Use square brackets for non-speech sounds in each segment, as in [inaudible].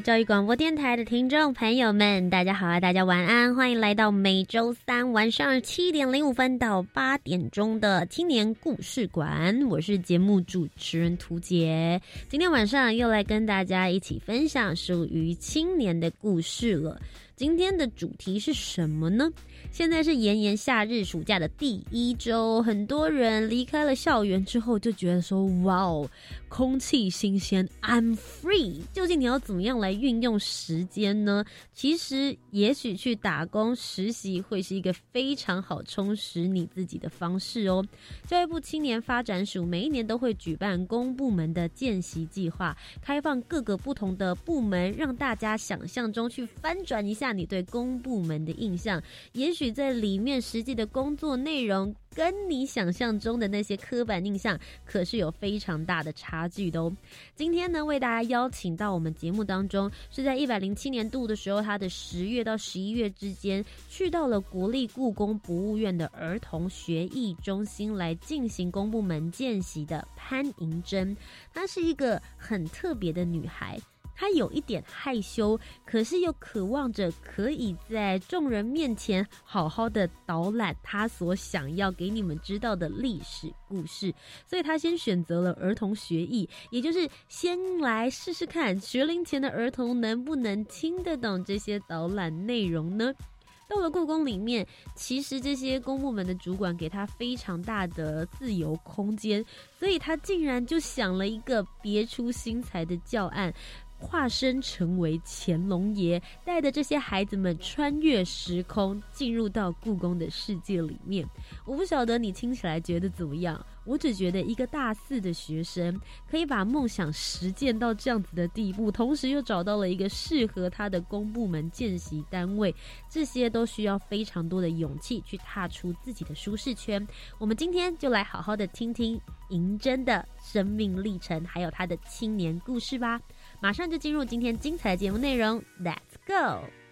教育广播电台的听众朋友们，大家好啊！大家晚安，欢迎来到每周三晚上七点零五分到八点钟的青年故事馆。我是节目主持人涂杰，今天晚上又来跟大家一起分享属于青年的故事了。今天的主题是什么呢？现在是炎炎夏日暑假的第一周，很多人离开了校园之后，就觉得说：“哇哦，空气新鲜，I'm free。”究竟你要怎么样来运用时间呢？其实，也许去打工实习会是一个非常好充实你自己的方式哦。教育部青年发展署每一年都会举办公部门的见习计划，开放各个不同的部门，让大家想象中去翻转一下你对公部门的印象，也许。在里面实际的工作内容，跟你想象中的那些刻板印象，可是有非常大的差距的哦。今天呢，为大家邀请到我们节目当中，是在一百零七年度的时候，他的十月到十一月之间，去到了国立故宫博物院的儿童学艺中心来进行公部门见习的潘银珍。她是一个很特别的女孩。他有一点害羞，可是又渴望着可以在众人面前好好的导览他所想要给你们知道的历史故事，所以他先选择了儿童学艺，也就是先来试试看学龄前的儿童能不能听得懂这些导览内容呢？到了故宫里面，其实这些公部门的主管给他非常大的自由空间，所以他竟然就想了一个别出心裁的教案。化身成为乾隆爷，带着这些孩子们穿越时空，进入到故宫的世界里面。我不晓得你听起来觉得怎么样？我只觉得一个大四的学生可以把梦想实践到这样子的地步，同时又找到了一个适合他的公部门见习单位，这些都需要非常多的勇气去踏出自己的舒适圈。我们今天就来好好的听听银针的生命历程，还有他的青年故事吧。马上就进入今天精彩的节目内容，Let's go。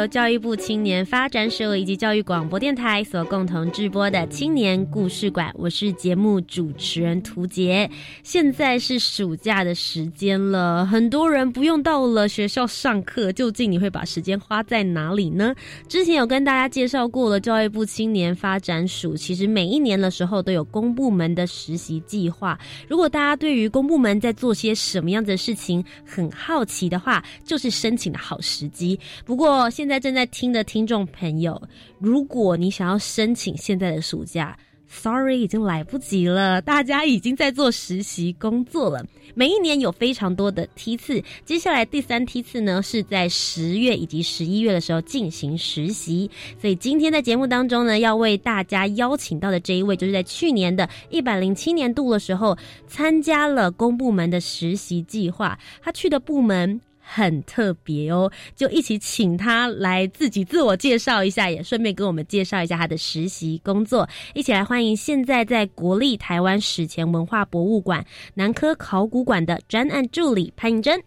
由教育部青年发展署以及教育广播电台所共同制播的青年故事馆。我是节目主持人涂杰。现在是暑假的时间了，很多人不用到了学校上课，究竟你会把时间花在哪里呢？之前有跟大家介绍过了，教育部青年发展署其实每一年的时候都有公部门的实习计划。如果大家对于公部门在做些什么样的事情很好奇的话，就是申请的好时机。不过，现在正在听的听众朋友，如果你想要申请现在的暑假，Sorry，已经来不及了。大家已经在做实习工作了。每一年有非常多的梯次，接下来第三梯次呢是在十月以及十一月的时候进行实习。所以今天在节目当中呢，要为大家邀请到的这一位，就是在去年的一百零七年度的时候参加了公部门的实习计划，他去的部门。很特别哦，就一起请他来自己自我介绍一下，也顺便给我们介绍一下他的实习工作。一起来欢迎现在在国立台湾史前文化博物馆南科考古馆的专案助理潘颖珍。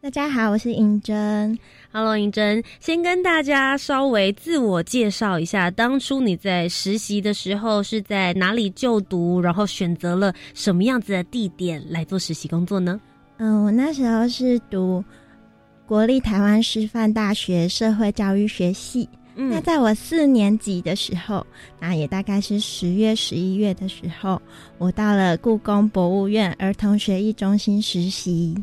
大家好，我是颖珍。Hello，颖珍，先跟大家稍微自我介绍一下，当初你在实习的时候是在哪里就读，然后选择了什么样子的地点来做实习工作呢？嗯，我那时候是读国立台湾师范大学社会教育学系。那在我四年级的时候，那也大概是十月、十一月的时候，我到了故宫博物院儿童学艺中心实习。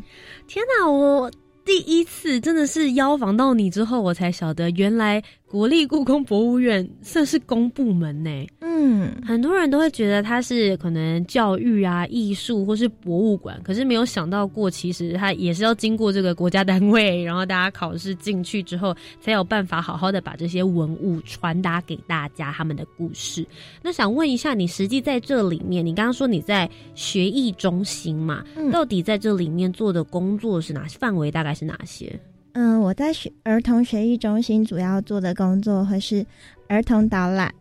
天哪，我第一次真的是邀访到你之后，我才晓得原来。国立故宫博物院算是公部门呢，嗯，很多人都会觉得它是可能教育啊、艺术或是博物馆，可是没有想到过，其实它也是要经过这个国家单位，然后大家考试进去之后，才有办法好好的把这些文物传达给大家他们的故事。那想问一下，你实际在这里面，你刚刚说你在学艺中心嘛，到底在这里面做的工作是哪些范围？大概是哪些？嗯，我在学儿童学艺中心主要做的工作会是儿童导览。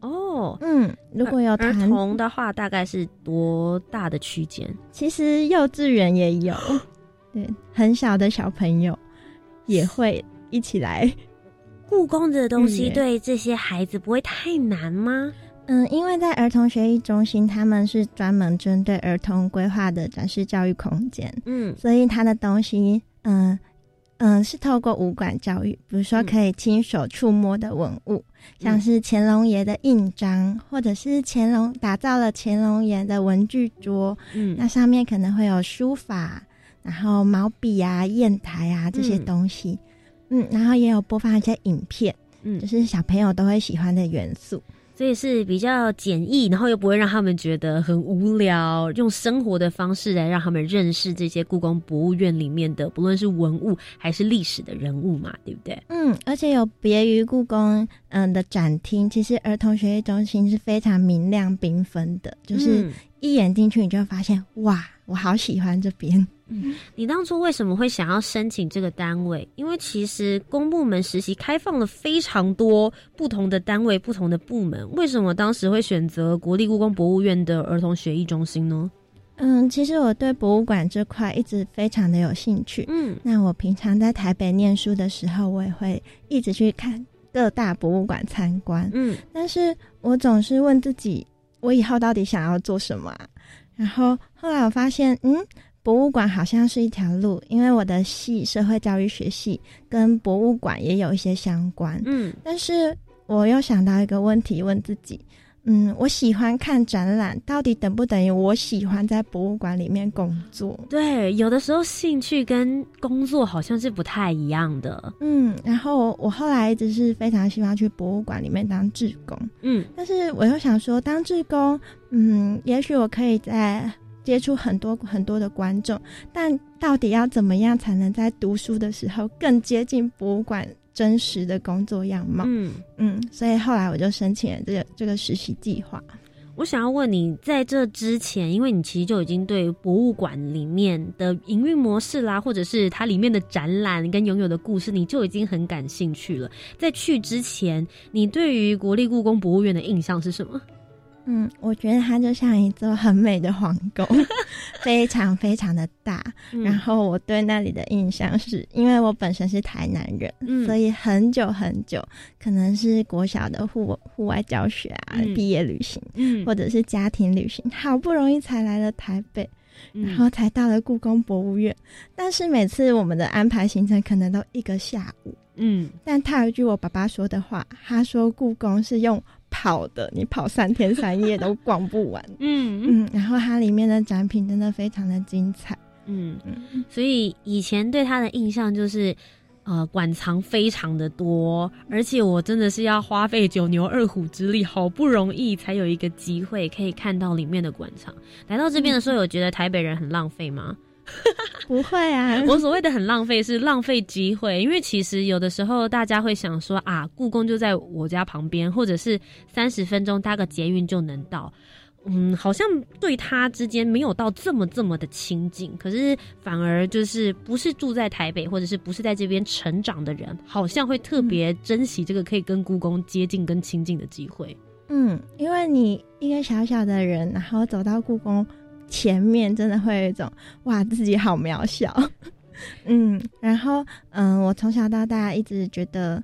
哦，嗯，如果有儿童的话，大概是多大的区间？其实幼稚园也有，[gasps] 对，很小的小朋友也会一起来。故宫的东西对这些孩子不会太难吗？嗯，因为在儿童学艺中心，他们是专门针对儿童规划的展示教育空间，嗯，所以他的东西，嗯。嗯，是透过武馆教育，比如说可以亲手触摸的文物，像是乾隆爷的印章，或者是乾隆打造了乾隆爷的文具桌，嗯，那上面可能会有书法，然后毛笔啊、砚台啊这些东西，嗯，然后也有播放一些影片，嗯，就是小朋友都会喜欢的元素。所以是比较简易，然后又不会让他们觉得很无聊，用生活的方式来让他们认识这些故宫博物院里面的，不论是文物还是历史的人物嘛，对不对？嗯，而且有别于故宫嗯的展厅，其实儿童学习中心是非常明亮缤纷的，就是一眼进去你就会发现，哇，我好喜欢这边。嗯，你当初为什么会想要申请这个单位？因为其实公部门实习开放了非常多不同的单位、不同的部门，为什么当时会选择国立故宫博物院的儿童学艺中心呢？嗯，其实我对博物馆这块一直非常的有兴趣。嗯，那我平常在台北念书的时候，我也会一直去看各大博物馆参观。嗯，但是我总是问自己，我以后到底想要做什么？然后后来我发现，嗯。博物馆好像是一条路，因为我的系社会教育学系跟博物馆也有一些相关。嗯，但是我又想到一个问题，问自己：嗯，我喜欢看展览，到底等不等于我喜欢在博物馆里面工作？对，有的时候兴趣跟工作好像是不太一样的。嗯，然后我后来一直是非常希望去博物馆里面当志工。嗯，但是我又想说，当志工，嗯，也许我可以在。接触很多很多的观众，但到底要怎么样才能在读书的时候更接近博物馆真实的工作样貌？嗯嗯，所以后来我就申请了这个这个实习计划。我想要问你，在这之前，因为你其实就已经对博物馆里面的营运模式啦，或者是它里面的展览跟拥有的故事，你就已经很感兴趣了。在去之前，你对于国立故宫博物院的印象是什么？嗯，我觉得它就像一座很美的皇宫，[laughs] 非常非常的大。然后我对那里的印象是，因为我本身是台南人，所以很久很久，可能是国小的户户外教学啊、毕业旅行，或者是家庭旅行，好不容易才来了台北，然后才到了故宫博物院。但是每次我们的安排行程可能都一个下午。嗯，但他有一句我爸爸说的话，他说故宫是用。跑的，你跑三天三夜都逛不完。[laughs] 嗯嗯，然后它里面的展品真的非常的精彩。嗯嗯，所以以前对它的印象就是，呃，馆藏非常的多，而且我真的是要花费九牛二虎之力，好不容易才有一个机会可以看到里面的馆藏。来到这边的时候，有觉得台北人很浪费吗？[laughs] 不会啊，[laughs] 我所谓的很浪费是浪费机会，因为其实有的时候大家会想说啊，故宫就在我家旁边，或者是三十分钟搭个捷运就能到，嗯，好像对他之间没有到这么这么的亲近，可是反而就是不是住在台北或者是不是在这边成长的人，好像会特别珍惜这个可以跟故宫接近跟亲近的机会。嗯，因为你一个小小的人，然后走到故宫。前面真的会有一种哇，自己好渺小，[laughs] 嗯，然后嗯，我从小到大一直觉得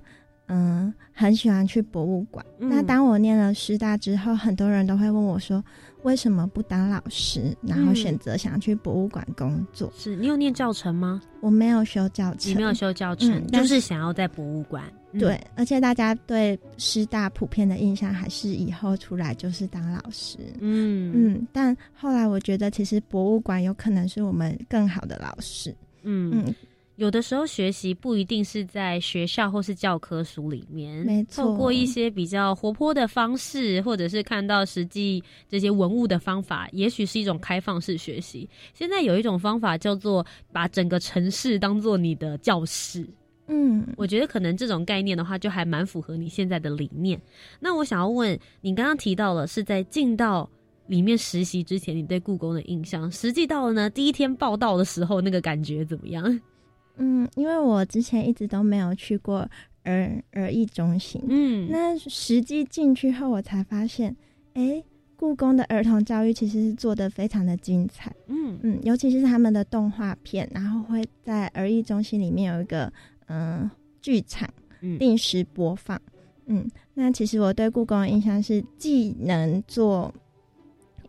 嗯很喜欢去博物馆。那当我念了师大之后，很多人都会问我说，为什么不当老师，然后选择想去博物馆工作？是你有念教程吗？我没有修教程，你没有修教程，就是想要在博物馆。对，而且大家对师大普遍的印象还是以后出来就是当老师。嗯嗯，但后来我觉得，其实博物馆有可能是我们更好的老师。嗯嗯，有的时候学习不一定是在学校或是教科书里面，没错，透过一些比较活泼的方式，或者是看到实际这些文物的方法，也许是一种开放式学习。现在有一种方法叫做把整个城市当做你的教室。嗯，我觉得可能这种概念的话，就还蛮符合你现在的理念。那我想要问你，刚刚提到了是在进到里面实习之前，你对故宫的印象，实际到了呢第一天报道的时候，那个感觉怎么样？[laughs] 嗯，因为我之前一直都没有去过儿儿艺中心，嗯，那实际进去后，我才发现，哎，故宫的儿童教育其实是做的非常的精彩，嗯嗯，尤其是他们的动画片，然后会在儿艺中心里面有一个。嗯，剧场定时播放。嗯，那其实我对故宫的印象是，既能做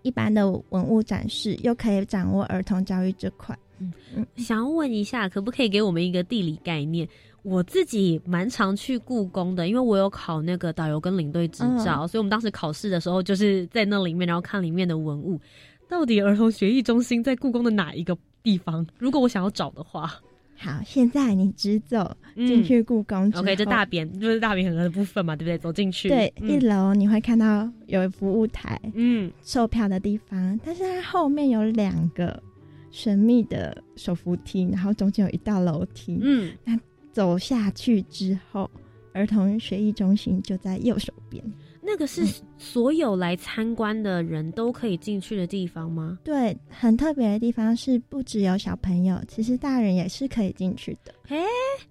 一般的文物展示，又可以掌握儿童教育这块。嗯嗯，想要问一下，可不可以给我们一个地理概念？我自己蛮常去故宫的，因为我有考那个导游跟领队执照，所以我们当时考试的时候就是在那里面，然后看里面的文物。到底儿童学艺中心在故宫的哪一个地方？如果我想要找的话。好，现在你直走进去故宫。OK，这大匾就是大匾很多的部分嘛，对不对？走进去。对，一楼你会看到有服务台，嗯，售票的地方。但是它后面有两个神秘的手扶梯，然后中间有一道楼梯。嗯，那走下去之后，儿童学艺中心就在右手边。那个是所有来参观的人都可以进去的地方吗？对，很特别的地方是不只有小朋友，其实大人也是可以进去的。哎，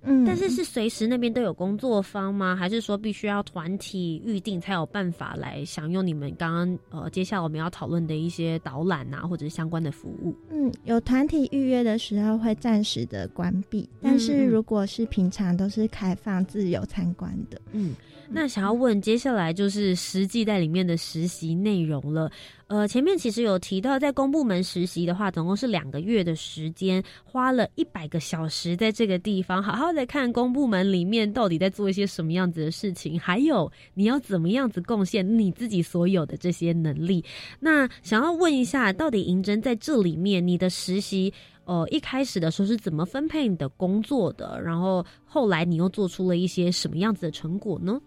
嗯，但是是随时那边都有工作方吗？还是说必须要团体预定才有办法来享用你们刚刚呃接下来我们要讨论的一些导览啊或者相关的服务？嗯，有团体预约的时候会暂时的关闭，但是如果是平常都是开放自由参观的。嗯，那想要问接下来就是实际在里面的实习内容了。呃，前面其实有提到，在公部门实习的话，总共是两个月的时间，花了一百个小时在这个地方，好好的看公部门里面到底在做一些什么样子的事情，还有你要怎么样子贡献你自己所有的这些能力。那想要问一下，到底银针在这里面，你的实习，呃，一开始的时候是怎么分配你的工作的？然后后来你又做出了一些什么样子的成果呢？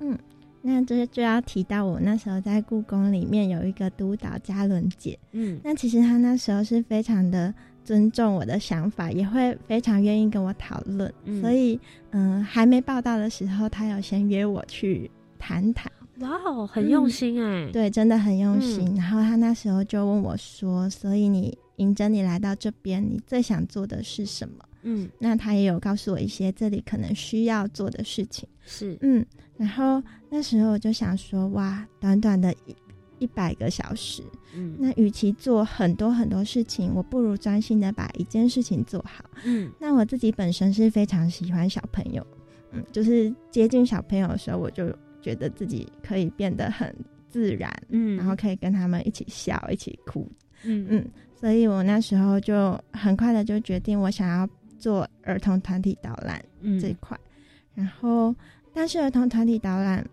嗯。那这就要提到我那时候在故宫里面有一个督导嘉伦姐，嗯，那其实她那时候是非常的尊重我的想法，也会非常愿意跟我讨论，所以嗯，还没报道的时候，她有先约我去谈谈。哇哦，很用心哎，对，真的很用心。然后她那时候就问我说：“所以你迎着你来到这边，你最想做的是什么？”嗯，那他也有告诉我一些这里可能需要做的事情。是，嗯。然后那时候我就想说，哇，短短的一一百个小时。嗯，那与其做很多很多事情，我不如专心的把一件事情做好。嗯，那我自己本身是非常喜欢小朋友，嗯，就是接近小朋友的时候，我就觉得自己可以变得很自然，嗯，然后可以跟他们一起笑，一起哭，嗯嗯，所以我那时候就很快的就决定，我想要做儿童团体导览这一块，然后。但是儿童团体导览，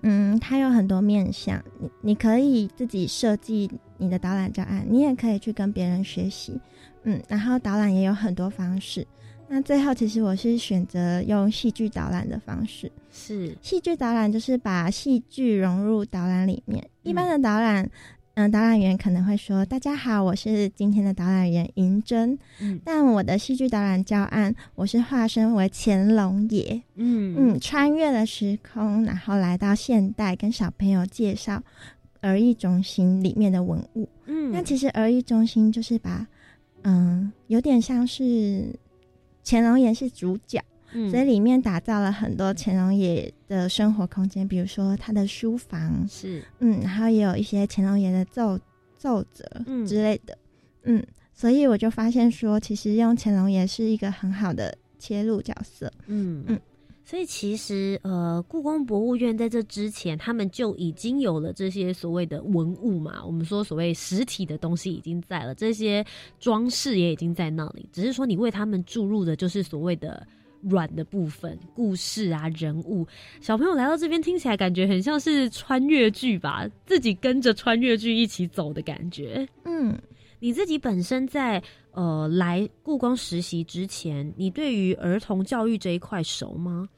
嗯，它有很多面向，你你可以自己设计你的导览教案，你也可以去跟别人学习，嗯，然后导览也有很多方式。那最后，其实我是选择用戏剧导览的方式，是戏剧导览就是把戏剧融入导览里面，一般的导览。嗯，导览员可能会说：“大家好，我是今天的导览员银珍。”嗯，但我的戏剧导览教案，我是化身为乾隆爷。嗯嗯，穿越了时空，然后来到现代，跟小朋友介绍儿艺中心里面的文物。嗯，那其实儿艺中心就是把，嗯，有点像是乾隆爷是主角。所以里面打造了很多乾隆爷的生活空间，比如说他的书房是，嗯，然后也有一些乾隆爷的奏奏折之类的，嗯，所以我就发现说，其实用乾隆爷是一个很好的切入角色，嗯。嗯，所以其实呃，故宫博物院在这之前，他们就已经有了这些所谓的文物嘛，我们说所谓实体的东西已经在了，这些装饰也已经在那里，只是说你为他们注入的就是所谓的。软的部分，故事啊，人物，小朋友来到这边听起来感觉很像是穿越剧吧，自己跟着穿越剧一起走的感觉。嗯，你自己本身在呃来故宫实习之前，你对于儿童教育这一块熟吗？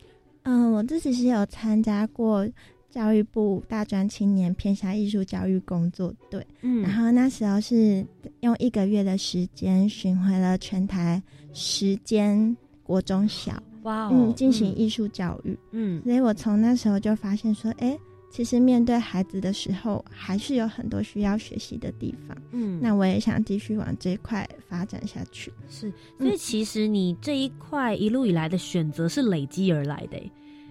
嗯，我自己是有参加过教育部大专青年偏向艺术教育工作队，嗯，然后那时候是用一个月的时间巡回了全台时间。国中小。哇，嗯，进行艺术教育，嗯，所以我从那时候就发现说，哎，其实面对孩子的时候，还是有很多需要学习的地方，嗯，那我也想继续往这一块发展下去。是，所以其实你这一块一路以来的选择是累积而来的。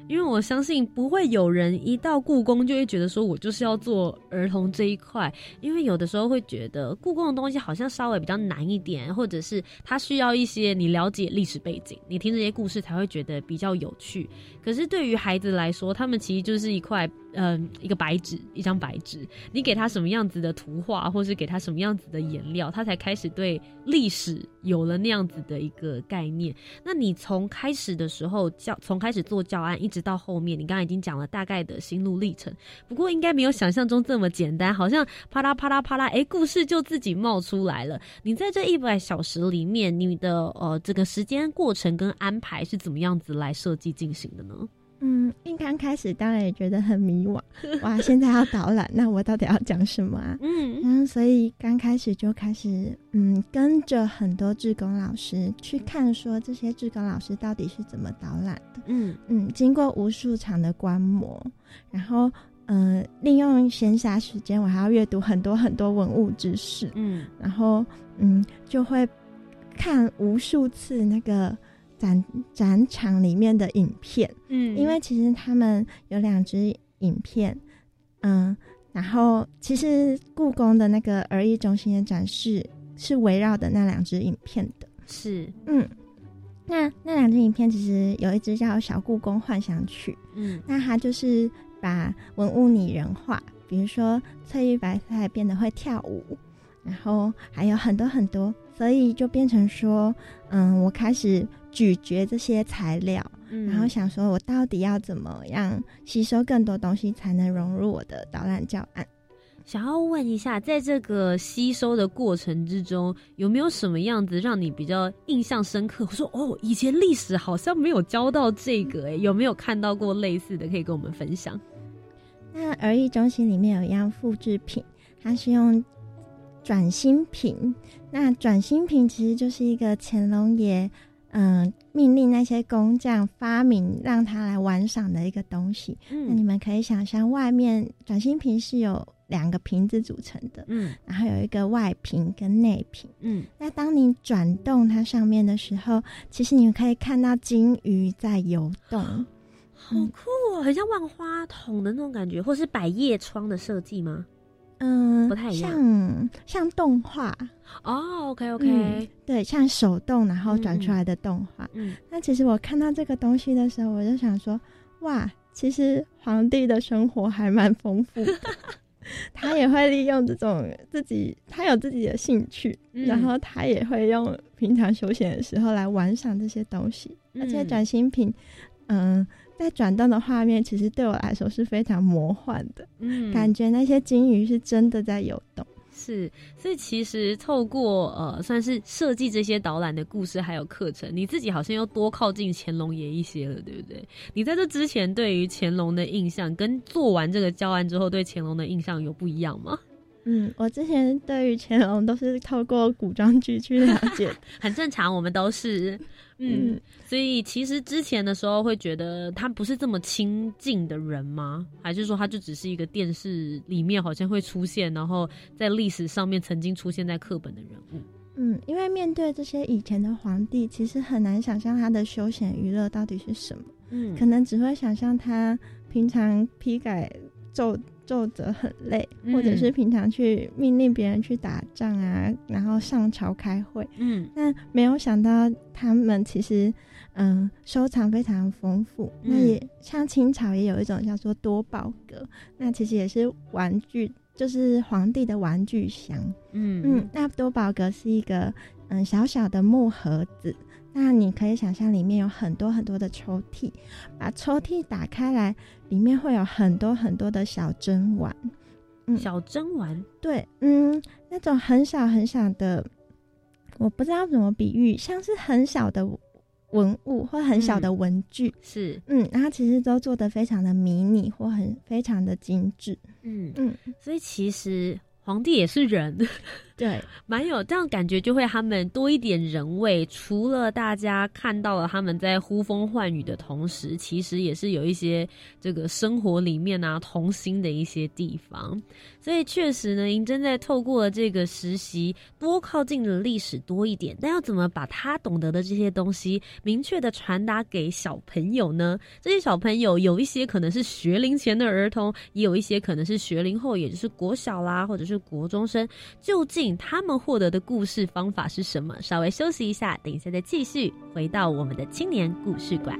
因为我相信不会有人一到故宫就会觉得说我就是要做儿童这一块，因为有的时候会觉得故宫的东西好像稍微比较难一点，或者是它需要一些你了解历史背景，你听这些故事才会觉得比较有趣。可是对于孩子来说，他们其实就是一块。嗯，一个白纸，一张白纸，你给他什么样子的图画，或是给他什么样子的颜料，他才开始对历史有了那样子的一个概念。那你从开始的时候教，从开始做教案，一直到后面，你刚刚已经讲了大概的心路历程。不过应该没有想象中这么简单，好像啪啦啪啦啪啦，哎，故事就自己冒出来了。你在这一百小时里面，你的呃这个时间过程跟安排是怎么样子来设计进行的呢？嗯，一刚开始当然也觉得很迷惘，哇，现在要导览，那我到底要讲什么啊？[laughs] 嗯，然后所以刚开始就开始，嗯，跟着很多志工老师去看，说这些志工老师到底是怎么导览的？嗯嗯，经过无数场的观摩，然后嗯，利用闲暇时间，我还要阅读很多很多文物知识，嗯，然后嗯，就会看无数次那个。展展场里面的影片，嗯，因为其实他们有两支影片，嗯，然后其实故宫的那个儿艺中心的展示是围绕的那两支影片的，是，嗯，那那两支影片其实有一支叫《小故宫幻想曲》，嗯，那它就是把文物拟人化，比如说翠玉白菜变得会跳舞，然后还有很多很多，所以就变成说，嗯，我开始。咀嚼这些材料，然后想说，我到底要怎么样吸收更多东西，才能融入我的导览教案？想要问一下，在这个吸收的过程之中，有没有什么样子让你比较印象深刻？我说，哦，以前历史好像没有教到这个，哎，有没有看到过类似的？可以跟我们分享。那儿艺中心里面有一样复制品，它是用转心瓶。那转心瓶其实就是一个乾隆爷。嗯，命令那些工匠发明让他来玩赏的一个东西。嗯，那你们可以想象，外面转心瓶是有两个瓶子组成的。嗯，然后有一个外瓶跟内瓶。嗯，那当你转动它上面的时候，其实你们可以看到金鱼在游动，好酷哦，很像万花筒的那种感觉，或是百叶窗的设计吗？嗯，不太一样，像像动画哦，OK OK，对，像手动然后转出来的动画。嗯，那其实我看到这个东西的时候，我就想说，哇，其实皇帝的生活还蛮丰富的。[laughs] 他也会利用这种自己，他有自己的兴趣，然后他也会用平常休闲的时候来玩赏这些东西。而且转新品，嗯，在转动的画面，其实对我来说是非常魔幻的，嗯，感觉那些金鱼是真的在游动。是，所以其实透过呃，算是设计这些导览的故事还有课程，你自己好像又多靠近乾隆爷一些了，对不对？你在这之前对于乾隆的印象，跟做完这个教案之后对乾隆的印象有不一样吗？嗯，我之前对于乾隆都是透过古装剧去了解，[laughs] 很正常，我们都是。嗯，所以其实之前的时候会觉得他不是这么亲近的人吗？还是说他就只是一个电视里面好像会出现，然后在历史上面曾经出现在课本的人物？嗯，因为面对这些以前的皇帝，其实很难想象他的休闲娱乐到底是什么。嗯，可能只会想象他平常批改奏。奏折很累，或者是平常去命令别人去打仗啊，然后上朝开会。嗯，那没有想到他们其实，嗯，收藏非常丰富。那也像清朝也有一种叫做多宝阁，那其实也是玩具，就是皇帝的玩具箱。嗯嗯，那多宝阁是一个嗯小小的木盒子。那你可以想象里面有很多很多的抽屉，把抽屉打开来，里面会有很多很多的小针丸。嗯，小针丸，对，嗯，那种很小很小的，我不知道怎么比喻，像是很小的文物或很小的文具。是，嗯，然后其实都做的非常的迷你或很非常的精致。嗯嗯，所以其实皇帝也是人。对，蛮有这样感觉，就会他们多一点人味。除了大家看到了他们在呼风唤雨的同时，其实也是有一些这个生活里面啊童心的一些地方。所以确实呢，银针在透过这个实习，多靠近了历史多一点。但要怎么把他懂得的这些东西明确的传达给小朋友呢？这些小朋友有一些可能是学龄前的儿童，也有一些可能是学龄后，也就是国小啦，或者是国中生。究竟？他们获得的故事方法是什么？稍微休息一下，等一下再继续回到我们的青年故事馆。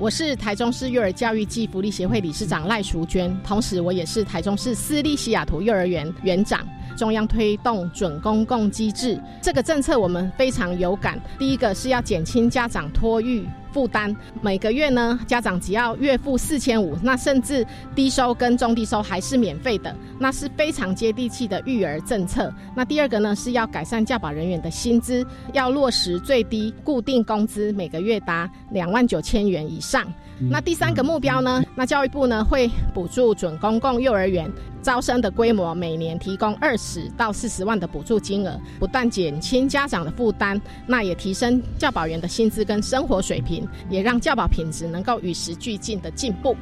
我是台中市幼儿教育暨福利协会理事长赖淑娟，同时我也是台中市私立西雅图幼儿园园长。中央推动准公共机制这个政策，我们非常有感。第一个是要减轻家长托育负担，每个月呢，家长只要月付四千五，那甚至低收跟中低收还是免费的，那是非常接地气的育儿政策。那第二个呢，是要改善教保人员的薪资，要落实最低固定工资，每个月达两万九千元以上。那第三个目标呢？那教育部呢会补助准公共幼儿园招生的规模，每年提供二十到四十万的补助金额，不但减轻家长的负担，那也提升教保员的薪资跟生活水平，也让教保品质能够与时俱进的进步。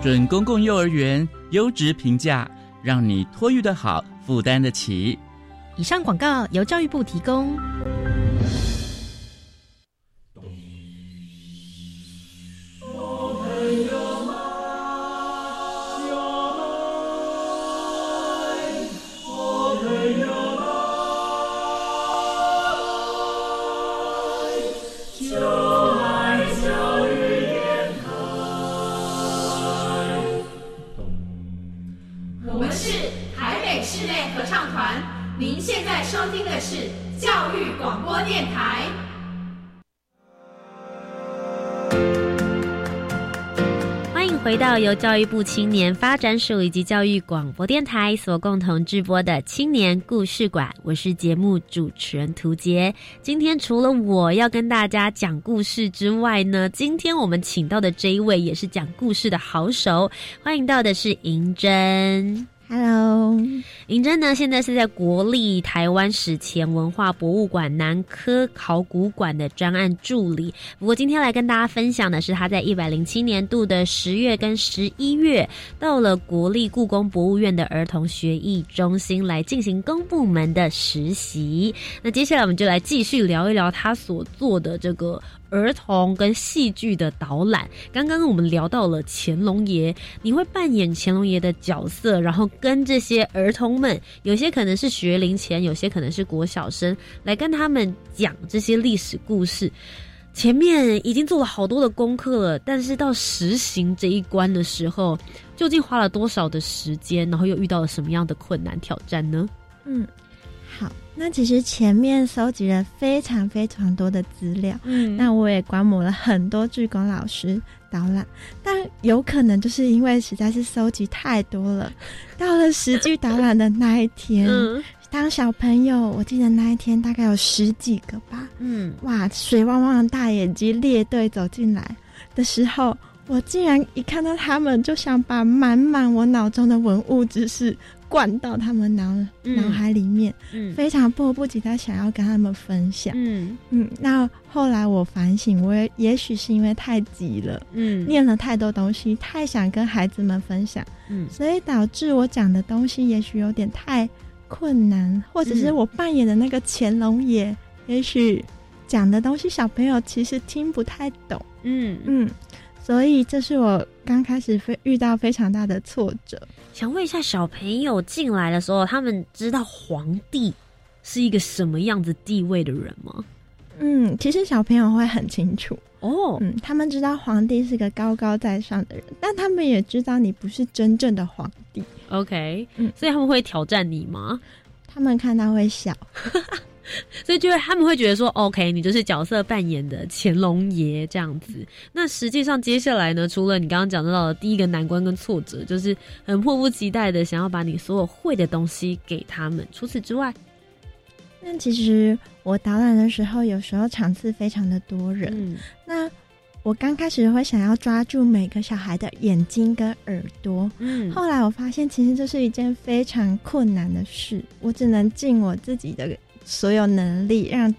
准公共幼儿园优质评价，让你托育的好，负担得起。以上广告由教育部提供。欢迎回到由教育部青年发展署以及教育广播电台所共同制播的青年故事馆，我是节目主持人涂杰。今天除了我要跟大家讲故事之外呢，今天我们请到的这一位也是讲故事的好手，欢迎到的是银珍。Hello，尹真呢，现在是在国立台湾史前文化博物馆南科考古馆的专案助理。不过今天来跟大家分享的是，他在一百零七年度的十月跟十一月，到了国立故宫博物院的儿童学艺中心来进行公部门的实习。那接下来我们就来继续聊一聊他所做的这个。儿童跟戏剧的导览，刚刚我们聊到了乾隆爷，你会扮演乾隆爷的角色，然后跟这些儿童们，有些可能是学龄前，有些可能是国小生，来跟他们讲这些历史故事。前面已经做了好多的功课了，但是到实行这一关的时候，究竟花了多少的时间，然后又遇到了什么样的困难挑战呢？嗯。那其实前面搜集了非常非常多的资料，嗯，那我也观摩了很多剧工老师导览，但有可能就是因为实在是搜集太多了，[laughs] 到了实际导览的那一天，当小朋友，我记得那一天大概有十几个吧，嗯，哇，水汪汪的大眼睛列队走进来的时候，我竟然一看到他们就想把满满我脑中的文物知识。灌到他们脑脑海里面，非常迫不及待想要跟他们分享。嗯嗯，那后来我反省，我也也许是因为太急了，嗯，念了太多东西，太想跟孩子们分享，嗯，所以导致我讲的东西也许有点太困难，或者是我扮演的那个乾隆爷，也许讲的东西小朋友其实听不太懂。嗯嗯。所以这是我刚开始非遇到非常大的挫折。想问一下，小朋友进来的时候，他们知道皇帝是一个什么样子地位的人吗？嗯，其实小朋友会很清楚哦。嗯，他们知道皇帝是个高高在上的人，但他们也知道你不是真正的皇帝。OK，嗯，所以他们会挑战你吗？他们看到会笑。[laughs] [laughs] 所以就是他们会觉得说，OK，你就是角色扮演的乾隆爷这样子。那实际上接下来呢，除了你刚刚讲到的第一个难关跟挫折，就是很迫不及待的想要把你所有会的东西给他们。除此之外，那其实我导览的时候，有时候场次非常的多人。那我刚开始会想要抓住每个小孩的眼睛跟耳朵，嗯，后来我发现其实这是一件非常困难的事，我只能尽我自己的。所有能力让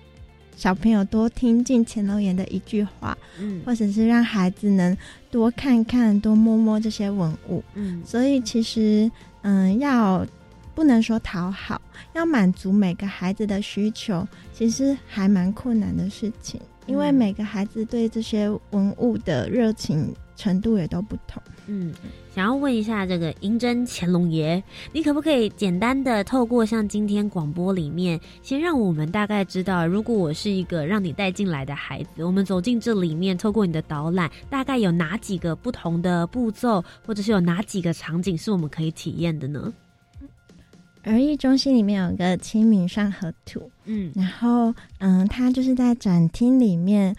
小朋友多听进乾隆爷的一句话，嗯，或者是让孩子能多看看、多摸摸这些文物，嗯，所以其实，嗯，要不能说讨好，要满足每个孩子的需求，其实还蛮困难的事情，因为每个孩子对这些文物的热情程度也都不同，嗯。想要问一下这个银针乾隆爷，你可不可以简单的透过像今天广播里面，先让我们大概知道，如果我是一个让你带进来的孩子，我们走进这里面，透过你的导览，大概有哪几个不同的步骤，或者是有哪几个场景是我们可以体验的呢？儿艺中心里面有个《清明上河图》，嗯，然后嗯，它就是在展厅里面，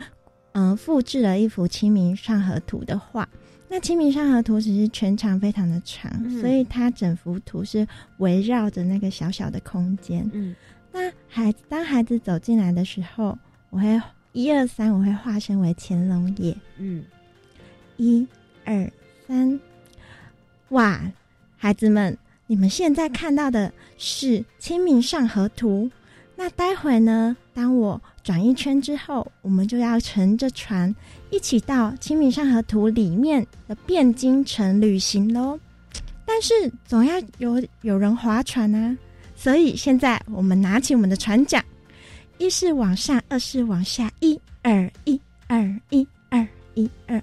嗯，复制了一幅《清明上河图》的画。那《清明上河图》其实全长非常的长，所以它整幅图是围绕着那个小小的空间。嗯，那孩子当孩子走进来的时候，我会一二三，我会化身为乾隆爷。嗯，一二三，哇，孩子们，你们现在看到的是《清明上河图》。那待会呢？当我转一圈之后，我们就要乘着船一起到《清明上河图》里面的汴京城旅行喽。但是总要有有人划船啊，所以现在我们拿起我们的船桨，一是往上，二是往下，一二一二一二一二，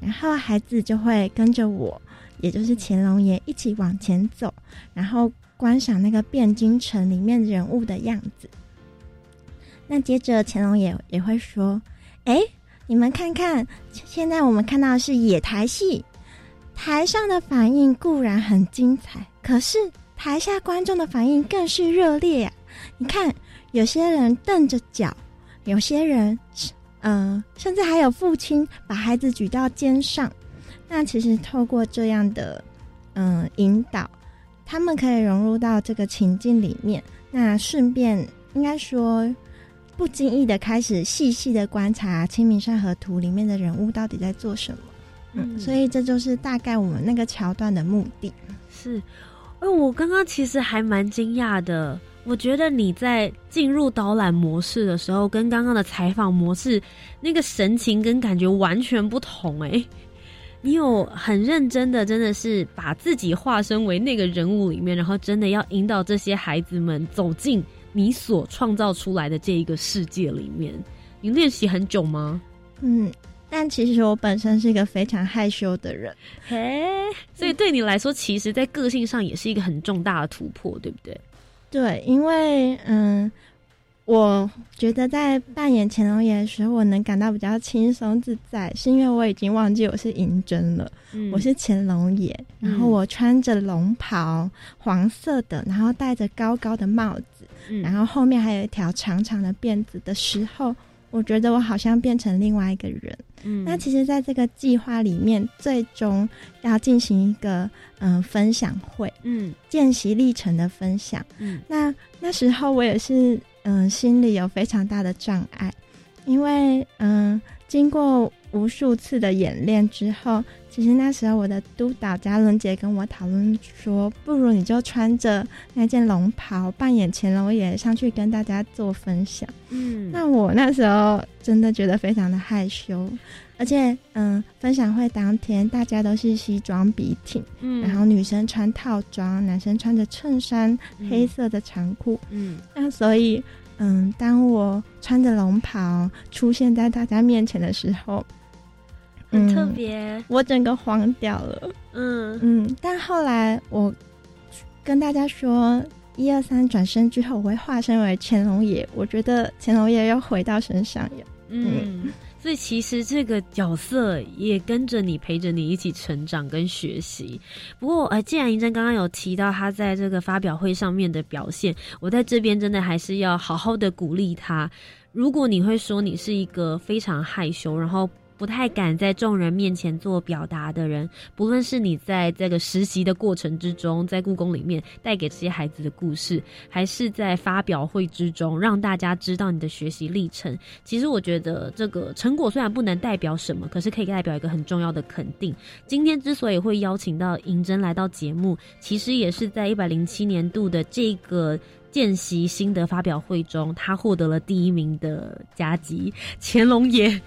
然后孩子就会跟着我，也就是乾隆爷一起往前走，然后。观赏那个汴京城里面人物的样子。那接着乾隆也也会说：“哎，你们看看，现在我们看到的是野台戏，台上的反应固然很精彩，可是台下观众的反应更是热烈呀！你看，有些人瞪着脚，有些人，嗯，甚至还有父亲把孩子举到肩上。那其实透过这样的，嗯，引导。”他们可以融入到这个情境里面，那顺便应该说不经意的开始细细的观察《清明上河图》里面的人物到底在做什么。嗯，所以这就是大概我们那个桥段的目的。是，哎，我刚刚其实还蛮惊讶的，我觉得你在进入导览模式的时候，跟刚刚的采访模式那个神情跟感觉完全不同，哎。[laughs] 你有很认真的，真的是把自己化身为那个人物里面，然后真的要引导这些孩子们走进你所创造出来的这一个世界里面。你练习很久吗？嗯，但其实我本身是一个非常害羞的人，嘿，所以对你来说，其实，在个性上也是一个很重大的突破，对不对？对，因为嗯。我觉得在扮演乾隆爷的时候，我能感到比较轻松自在，是因为我已经忘记我是银针了，我是乾隆爷。然后我穿着龙袍，黄色的，然后戴着高高的帽子，然后后面还有一条长长的辫子的时候，我觉得我好像变成另外一个人。嗯，那其实，在这个计划里面，最终要进行一个嗯分享会，嗯，见习历程的分享。嗯，那那时候我也是。嗯，心里有非常大的障碍，因为嗯，经过无数次的演练之后，其实那时候我的督导嘉伦姐跟我讨论说，不如你就穿着那件龙袍，扮演乾隆爷上去跟大家做分享。嗯，那我那时候真的觉得非常的害羞。而且，嗯，分享会当天大家都是西装笔挺，嗯，然后女生穿套装，男生穿着衬衫，黑色的长裤，嗯，那所以，嗯，当我穿着龙袍出现在大家面前的时候，很特别，我整个慌掉了，嗯嗯，但后来我跟大家说一二三转身之后，我会化身为乾隆爷，我觉得乾隆爷又回到身上了，嗯。所以其实这个角色也跟着你，陪着你一起成长跟学习。不过，呃，既然银珍刚刚有提到他在这个发表会上面的表现，我在这边真的还是要好好的鼓励他。如果你会说你是一个非常害羞，然后。不太敢在众人面前做表达的人，不论是你在这个实习的过程之中，在故宫里面带给这些孩子的故事，还是在发表会之中让大家知道你的学习历程，其实我觉得这个成果虽然不能代表什么，可是可以代表一个很重要的肯定。今天之所以会邀请到尹真来到节目，其实也是在一百零七年度的这个。见习心得发表会中，他获得了第一名的佳绩。乾隆爷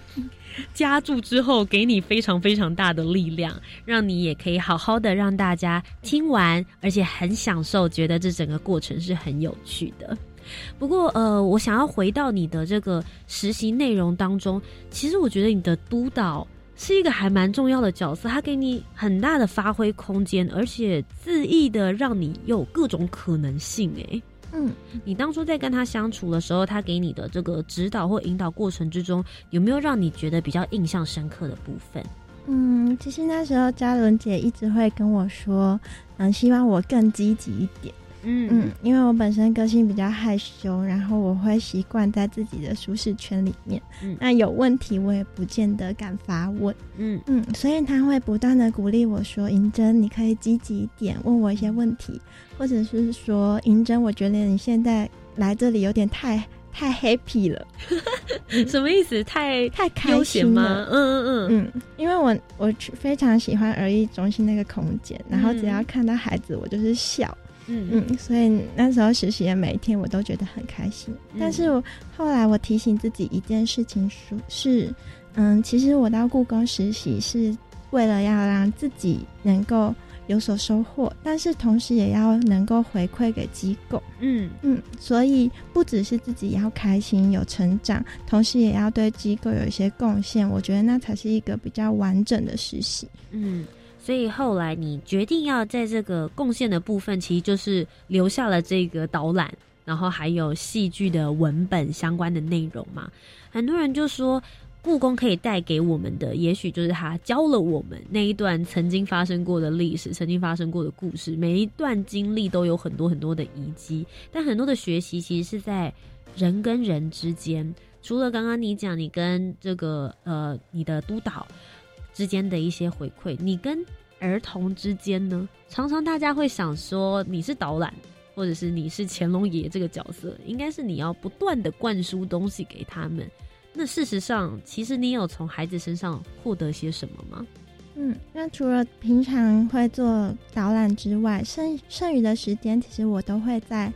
加注之后，给你非常非常大的力量，让你也可以好好的让大家听完，而且很享受，觉得这整个过程是很有趣的。不过，呃，我想要回到你的这个实习内容当中，其实我觉得你的督导是一个还蛮重要的角色，他给你很大的发挥空间，而且恣意的让你有各种可能性，诶。嗯，你当初在跟他相处的时候，他给你的这个指导或引导过程之中，有没有让你觉得比较印象深刻的部分？嗯，其实那时候嘉伦姐一直会跟我说，嗯，希望我更积极一点。嗯嗯，因为我本身个性比较害羞，然后我会习惯在自己的舒适圈里面。嗯，那有问题我也不见得敢发问。嗯嗯，所以他会不断的鼓励我说：“银珍，你可以积极一点，问我一些问题，或者是说，银珍，我觉得你现在来这里有点太太 happy 了。[laughs] 什么意思？太太开心吗？嗯嗯嗯嗯，因为我我非常喜欢儿艺中心那个空间，然后只要看到孩子，我就是笑。”嗯嗯嗯，所以那时候实习的每一天我都觉得很开心。但是我后来我提醒自己一件事情，说是，嗯，其实我到故宫实习是为了要让自己能够有所收获，但是同时也要能够回馈给机构。嗯嗯，所以不只是自己要开心有成长，同时也要对机构有一些贡献。我觉得那才是一个比较完整的实习。嗯。所以后来你决定要在这个贡献的部分，其实就是留下了这个导览，然后还有戏剧的文本相关的内容嘛。很多人就说，故宫可以带给我们的，也许就是他教了我们那一段曾经发生过的历史，曾经发生过的故事。每一段经历都有很多很多的遗迹，但很多的学习其实是在人跟人之间。除了刚刚你讲，你跟这个呃你的督导。之间的一些回馈，你跟儿童之间呢，常常大家会想说你是导览，或者是你是乾隆爷这个角色，应该是你要不断的灌输东西给他们。那事实上，其实你有从孩子身上获得些什么吗？嗯，那除了平常会做导览之外，剩剩余的时间，其实我都会在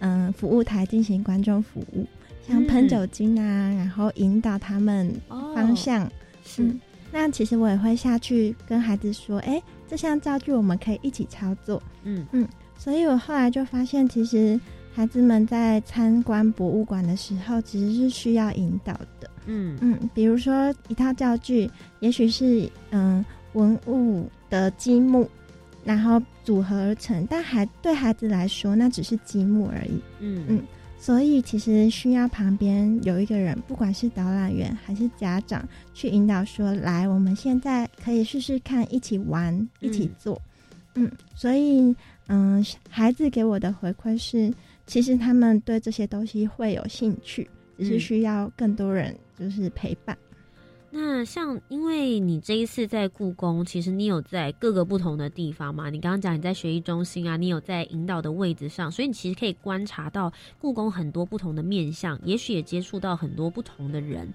嗯服务台进行观众服务，像喷酒精啊，然后引导他们方向是。那其实我也会下去跟孩子说，哎，这项造句我们可以一起操作。嗯嗯，所以我后来就发现，其实孩子们在参观博物馆的时候，其实是需要引导的。嗯嗯，比如说一套教具，也许是嗯文物的积木，然后组合而成，但还对孩子来说，那只是积木而已。嗯嗯。所以其实需要旁边有一个人，不管是导览员还是家长，去引导说：“来，我们现在可以试试看，一起玩，一起做。”嗯，所以嗯，孩子给我的回馈是，其实他们对这些东西会有兴趣，只是需要更多人就是陪伴。那像，因为你这一次在故宫，其实你有在各个不同的地方嘛？你刚刚讲你在学习中心啊，你有在引导的位置上，所以你其实可以观察到故宫很多不同的面相，也许也接触到很多不同的人。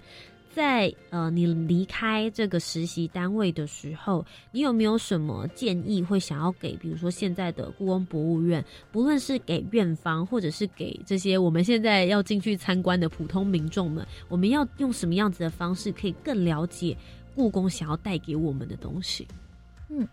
在呃，你离开这个实习单位的时候，你有没有什么建议会想要给？比如说现在的故宫博物院，不论是给院方，或者是给这些我们现在要进去参观的普通民众们，我们要用什么样子的方式，可以更了解故宫想要带给我们的东西？嗯，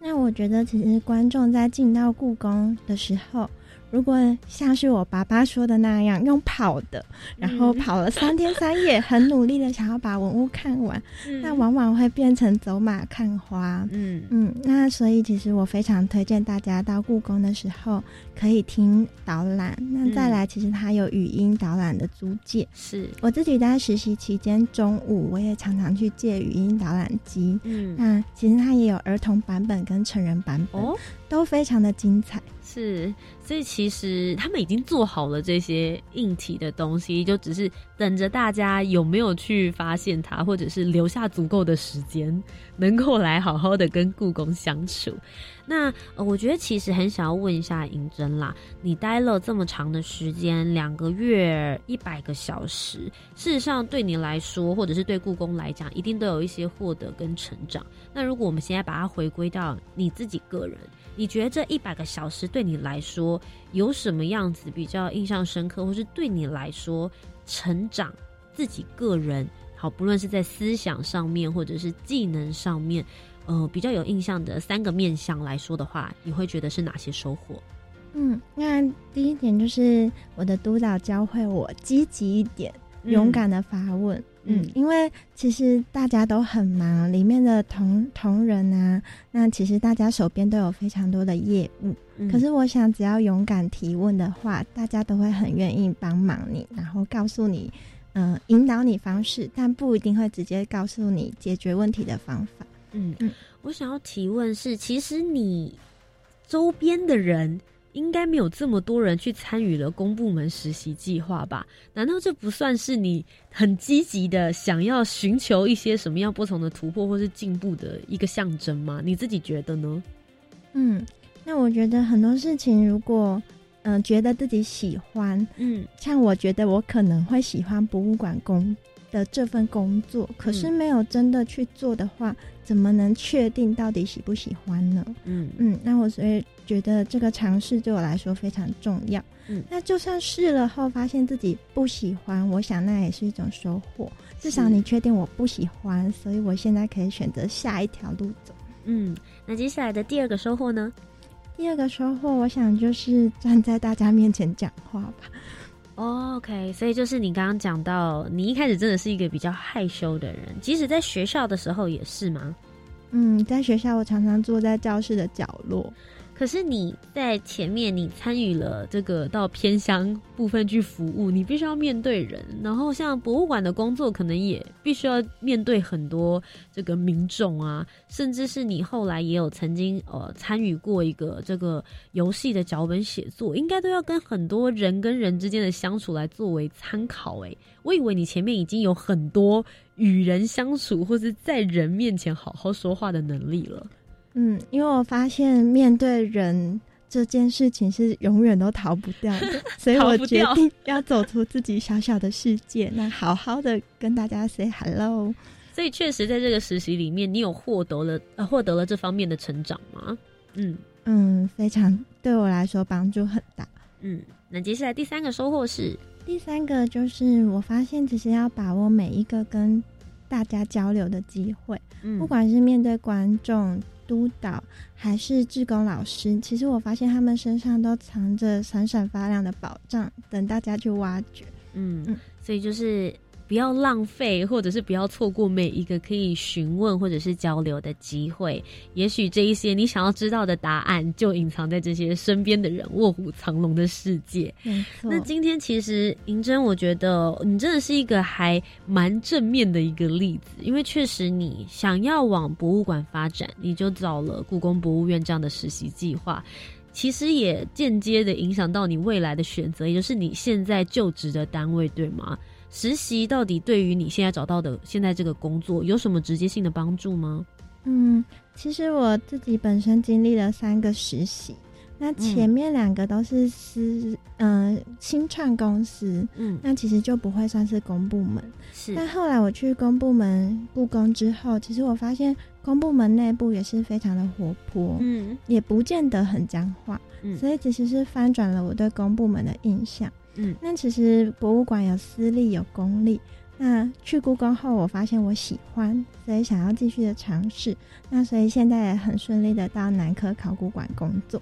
那我觉得其实观众在进到故宫的时候。如果像是我爸爸说的那样用跑的，然后跑了三天三夜，很努力的想要把文物看完，那往往会变成走马看花。嗯嗯，那所以其实我非常推荐大家到故宫的时候可以听导览。那再来，其实它有语音导览的租借。是我自己在实习期间中午，我也常常去借语音导览机。嗯，那其实它也有儿童版本跟成人版本，哦都非常的精彩。是，所以其实他们已经做好了这些硬体的东西，就只是等着大家有没有去发现它，或者是留下足够的时间，能够来好好的跟故宫相处。那我觉得其实很想要问一下银珍啦，你待了这么长的时间，两个月一百个小时，事实上对你来说，或者是对故宫来讲，一定都有一些获得跟成长。那如果我们现在把它回归到你自己个人。你觉得这一百个小时对你来说有什么样子比较印象深刻，或是对你来说成长自己个人好，不论是在思想上面或者是技能上面，呃，比较有印象的三个面向来说的话，你会觉得是哪些收获？嗯，那第一点就是我的督导教会我积极一点，勇敢的发问。嗯，因为其实大家都很忙，里面的同同仁啊，那其实大家手边都有非常多的业务。可是我想，只要勇敢提问的话，大家都会很愿意帮忙你，然后告诉你，嗯，引导你方式，但不一定会直接告诉你解决问题的方法。嗯嗯，我想要提问是，其实你周边的人。应该没有这么多人去参与了公部门实习计划吧？难道这不算是你很积极的想要寻求一些什么样不同的突破或是进步的一个象征吗？你自己觉得呢？嗯，那我觉得很多事情，如果嗯觉得自己喜欢，嗯，像我觉得我可能会喜欢博物馆工的这份工作，可是没有真的去做的话，怎么能确定到底喜不喜欢呢？嗯嗯，那我所以。觉得这个尝试对我来说非常重要。嗯，那就算试了后发现自己不喜欢，我想那也是一种收获。至少你确定我不喜欢，所以我现在可以选择下一条路走。嗯，那接下来的第二个收获呢？第二个收获，我想就是站在大家面前讲话吧。OK，所以就是你刚刚讲到，你一开始真的是一个比较害羞的人，即使在学校的时候也是吗？嗯，在学校我常常坐在教室的角落。可是你在前面，你参与了这个到偏乡部分去服务，你必须要面对人，然后像博物馆的工作，可能也必须要面对很多这个民众啊，甚至是你后来也有曾经呃参与过一个这个游戏的脚本写作，应该都要跟很多人跟人之间的相处来作为参考。诶，我以为你前面已经有很多与人相处或是在人面前好好说话的能力了。嗯，因为我发现面对人这件事情是永远都逃不掉的，[laughs] 所以我决定要走出自己小小的世界，那好好的跟大家 say hello。所以确实在这个实习里面，你有获得了呃获得了这方面的成长吗？嗯嗯，非常对我来说帮助很大。嗯，那接下来第三个收获是，第三个就是我发现其实要把握每一个跟大家交流的机会，嗯，不管是面对观众。督导还是志工老师，其实我发现他们身上都藏着闪闪发亮的宝藏，等大家去挖掘。嗯，所以就是。不要浪费，或者是不要错过每一个可以询问或者是交流的机会。也许这一些你想要知道的答案，就隐藏在这些身边的人卧虎藏龙的世界。那今天其实银珍，我觉得你真的是一个还蛮正面的一个例子，因为确实你想要往博物馆发展，你就找了故宫博物院这样的实习计划，其实也间接的影响到你未来的选择，也就是你现在就职的单位，对吗？实习到底对于你现在找到的现在这个工作有什么直接性的帮助吗？嗯，其实我自己本身经历了三个实习，那前面两个都是私嗯新创公司，嗯，那其实就不会算是公部门。是，但后来我去公部门故宫之后，其实我发现公部门内部也是非常的活泼，嗯，也不见得很僵化，嗯，所以其实是翻转了我对公部门的印象。嗯，那其实博物馆有私立有公立，那去故宫后，我发现我喜欢，所以想要继续的尝试。那所以现在也很顺利的到南科考古馆工作。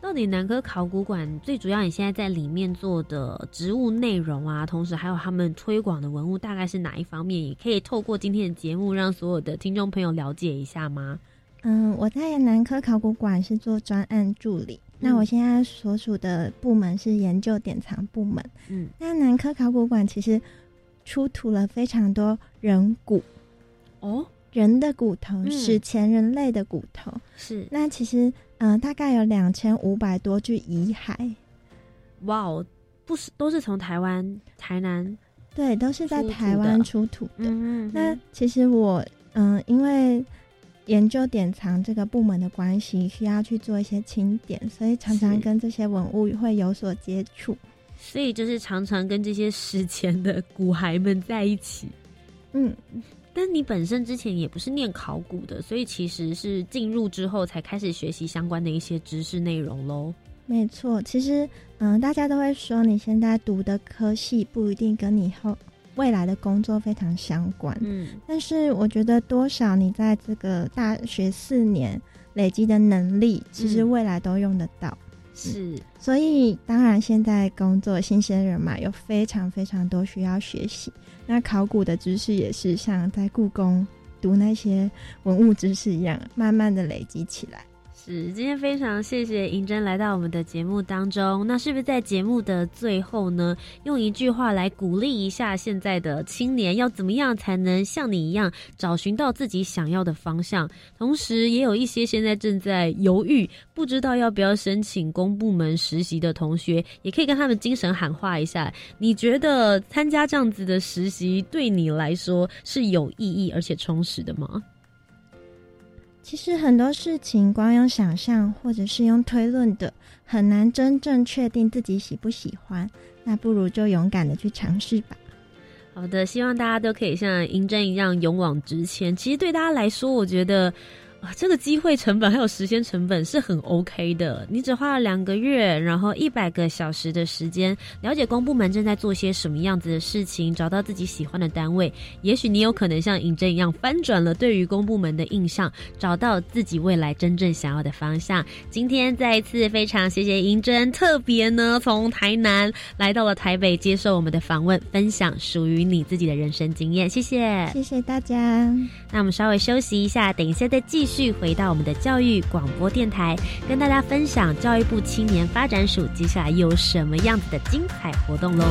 到底南科考古馆最主要，你现在在里面做的植物内容啊，同时还有他们推广的文物，大概是哪一方面？也可以透过今天的节目，让所有的听众朋友了解一下吗？嗯，我在南科考古馆是做专案助理。那我现在所属的部门是研究典藏部门。嗯，那南科考古馆其实出土了非常多人骨，哦，人的骨头是前人类的骨头。是，那其实嗯，大概有两千五百多具遗骸。哇哦，不是都是从台湾台南？对，都是在台湾出土的。嗯那其实我嗯，因为。研究典藏这个部门的关系，需要去做一些清点，所以常常跟这些文物会有所接触，所以就是常常跟这些史前的古骸们在一起。嗯，但你本身之前也不是念考古的，所以其实是进入之后才开始学习相关的一些知识内容喽。没错，其实嗯，大家都会说你现在读的科系不一定跟你后未来的工作非常相关。嗯，但是我觉得多少你在这个大学四年累积的能力，其实未来都用得到。是，所以当然现在工作新鲜人嘛，有非常非常多需要学习。那考古的知识也是像在故宫读那些文物知识一样，慢慢的累积起来。是，今天非常谢谢银珍来到我们的节目当中。那是不是在节目的最后呢，用一句话来鼓励一下现在的青年，要怎么样才能像你一样找寻到自己想要的方向？同时，也有一些现在正在犹豫，不知道要不要申请公部门实习的同学，也可以跟他们精神喊话一下。你觉得参加这样子的实习对你来说是有意义而且充实的吗？其实很多事情光用想象或者是用推论的，很难真正确定自己喜不喜欢。那不如就勇敢的去尝试吧。好的，希望大家都可以像银针一样勇往直前。其实对大家来说，我觉得。啊，这个机会成本还有时间成本是很 OK 的。你只花了两个月，然后一百个小时的时间，了解公部门正在做些什么样子的事情，找到自己喜欢的单位，也许你有可能像尹真一样翻转了对于公部门的印象，找到自己未来真正想要的方向。今天再一次非常谢谢银真，特别呢从台南来到了台北接受我们的访问，分享属于你自己的人生经验。谢谢，谢谢大家。那我们稍微休息一下，等一下再继。续续回到我们的教育广播电台，跟大家分享教育部青年发展署接下来有什么样子的精彩活动喽。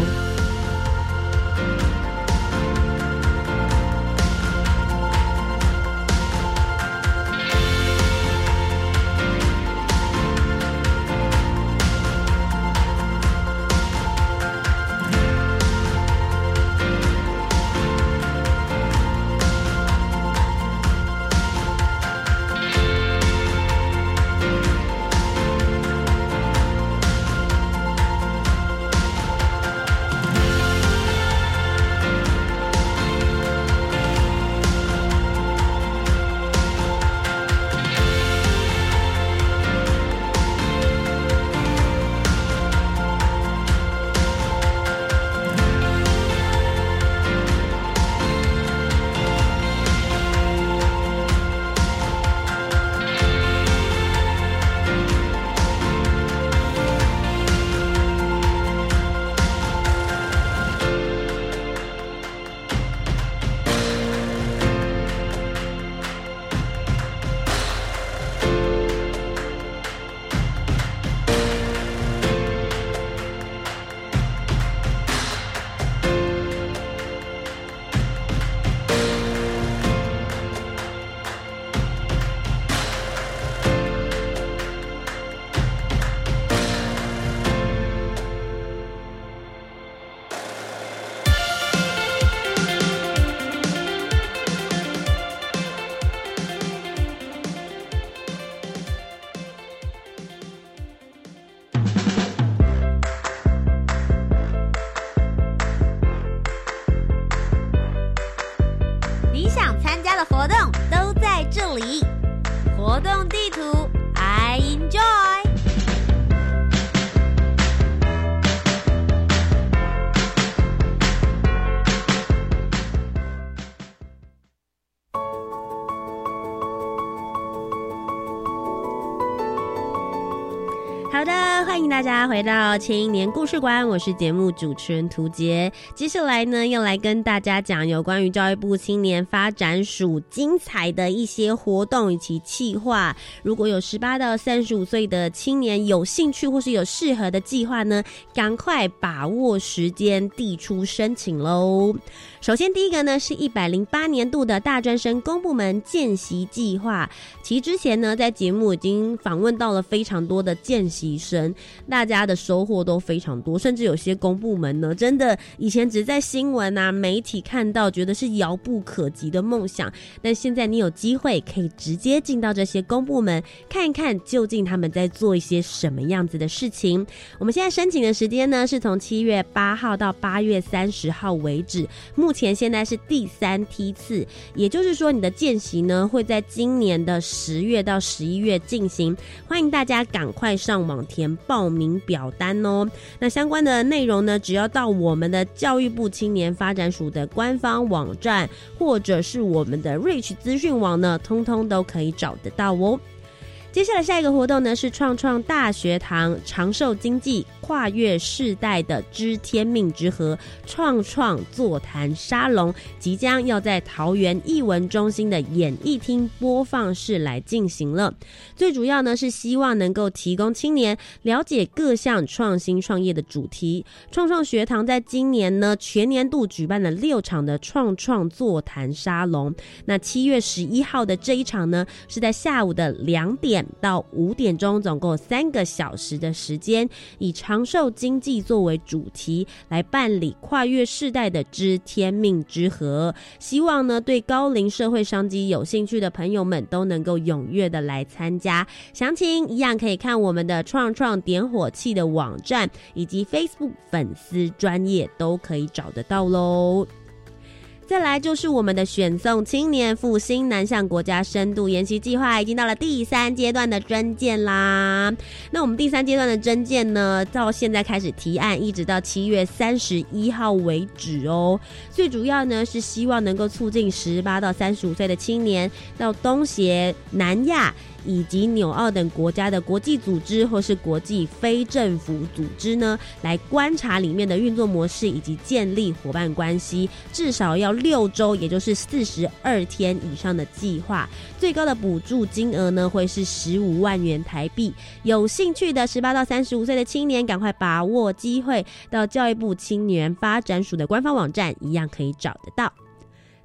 回到青年故事馆，我是节目主持人涂杰。接下来呢，要来跟大家讲有关于教育部青年发展署精彩的一些活动以及计划。如果有十八到三十五岁的青年有兴趣或是有适合的计划呢，赶快把握时间递出申请喽。首先，第一个呢是一百零八年度的大专生公部门见习计划。其实之前呢，在节目已经访问到了非常多的见习。生，大家的收获都非常多，甚至有些公部门呢，真的以前只在新闻啊媒体看到，觉得是遥不可及的梦想，但现在你有机会可以直接进到这些公部门，看一看究竟他们在做一些什么样子的事情。我们现在申请的时间呢，是从七月八号到八月三十号为止，目前现在是第三梯次，也就是说你的见习呢会在今年的十月到十一月进行，欢迎大家赶快上网填报名表单哦。那相关的内容呢，只要到我们的教育部青年发展署的官方网站，或者是我们的 Rich 资讯网呢，通通都可以找得到哦。接下来下一个活动呢是创创大学堂长寿经济跨越世代的知天命之和创创座谈沙龙，即将要在桃园艺文中心的演艺厅播放室来进行了。最主要呢是希望能够提供青年了解各项创新创业的主题。创创学堂在今年呢全年度举办了六场的创创座谈沙龙，那七月十一号的这一场呢是在下午的两点。到五点钟，总共三个小时的时间，以长寿经济作为主题来办理跨越世代的知天命之河。希望呢，对高龄社会商机有兴趣的朋友们都能够踊跃的来参加。详情一样可以看我们的创创点火器的网站以及 Facebook 粉丝专业都可以找得到喽。再来就是我们的选送青年复兴南向国家深度研习计划，已经到了第三阶段的征件啦。那我们第三阶段的征件呢，到现在开始提案，一直到七月三十一号为止哦。最主要呢是希望能够促进十八到三十五岁的青年到东协、南亚。以及纽澳等国家的国际组织或是国际非政府组织呢，来观察里面的运作模式以及建立伙伴关系，至少要六周，也就是四十二天以上的计划。最高的补助金额呢，会是十五万元台币。有兴趣的十八到三十五岁的青年，赶快把握机会，到教育部青年发展署的官方网站，一样可以找得到。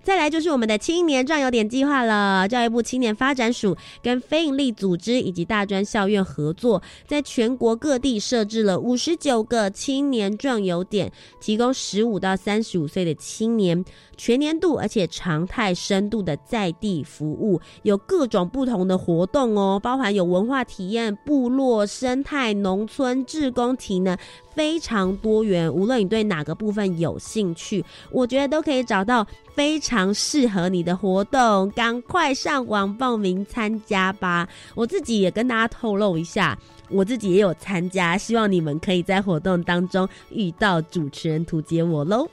再来就是我们的青年壮游点计划了。教育部青年发展署跟非营利组织以及大专校院合作，在全国各地设置了五十九个青年壮游点，提供十五到三十五岁的青年全年度而且常态深度的在地服务，有各种不同的活动哦，包含有文化体验、部落生态、农村志工体呢。非常多元，无论你对哪个部分有兴趣，我觉得都可以找到非常适合你的活动，赶快上网报名参加吧！我自己也跟大家透露一下，我自己也有参加，希望你们可以在活动当中遇到主持人图解我喽。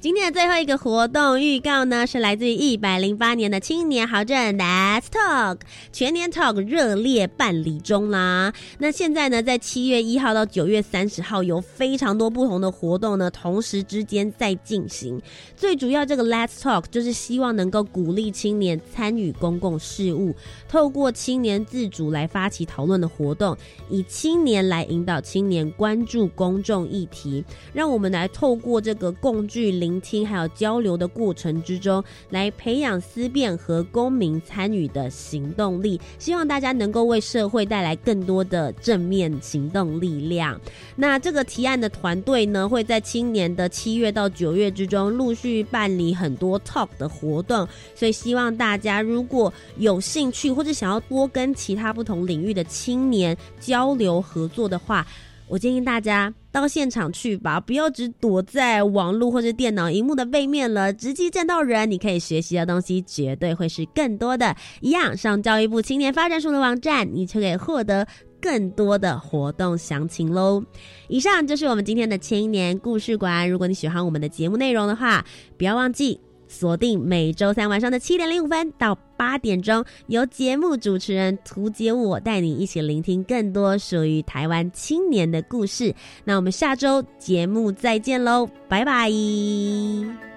今天的最后一个活动预告呢，是来自于一百零八年的青年豪镇 Let's Talk 全年 Talk 热烈办理中啦。那现在呢，在七月一号到九月三十号，有非常多不同的活动呢，同时之间在进行。最主要这个 Let's Talk 就是希望能够鼓励青年参与公共事务，透过青年自主来发起讨论的活动，以青年来引导青年关注公众议题，让我们来透过这个共聚领。聆听还有交流的过程之中，来培养思辨和公民参与的行动力。希望大家能够为社会带来更多的正面行动力量。那这个提案的团队呢，会在今年的七月到九月之中陆续办理很多 talk 的活动。所以希望大家如果有兴趣或者想要多跟其他不同领域的青年交流合作的话，我建议大家到现场去吧，不要只躲在网络或者电脑荧幕的背面了，直接见到人，你可以学习的东西绝对会是更多的。一样上教育部青年发展署的网站，你就可以获得更多的活动详情喽。以上就是我们今天的青年故事馆。如果你喜欢我们的节目内容的话，不要忘记。锁定每周三晚上的七点零五分到八点钟，由节目主持人图杰我带你一起聆听更多属于台湾青年的故事。那我们下周节目再见喽，拜拜。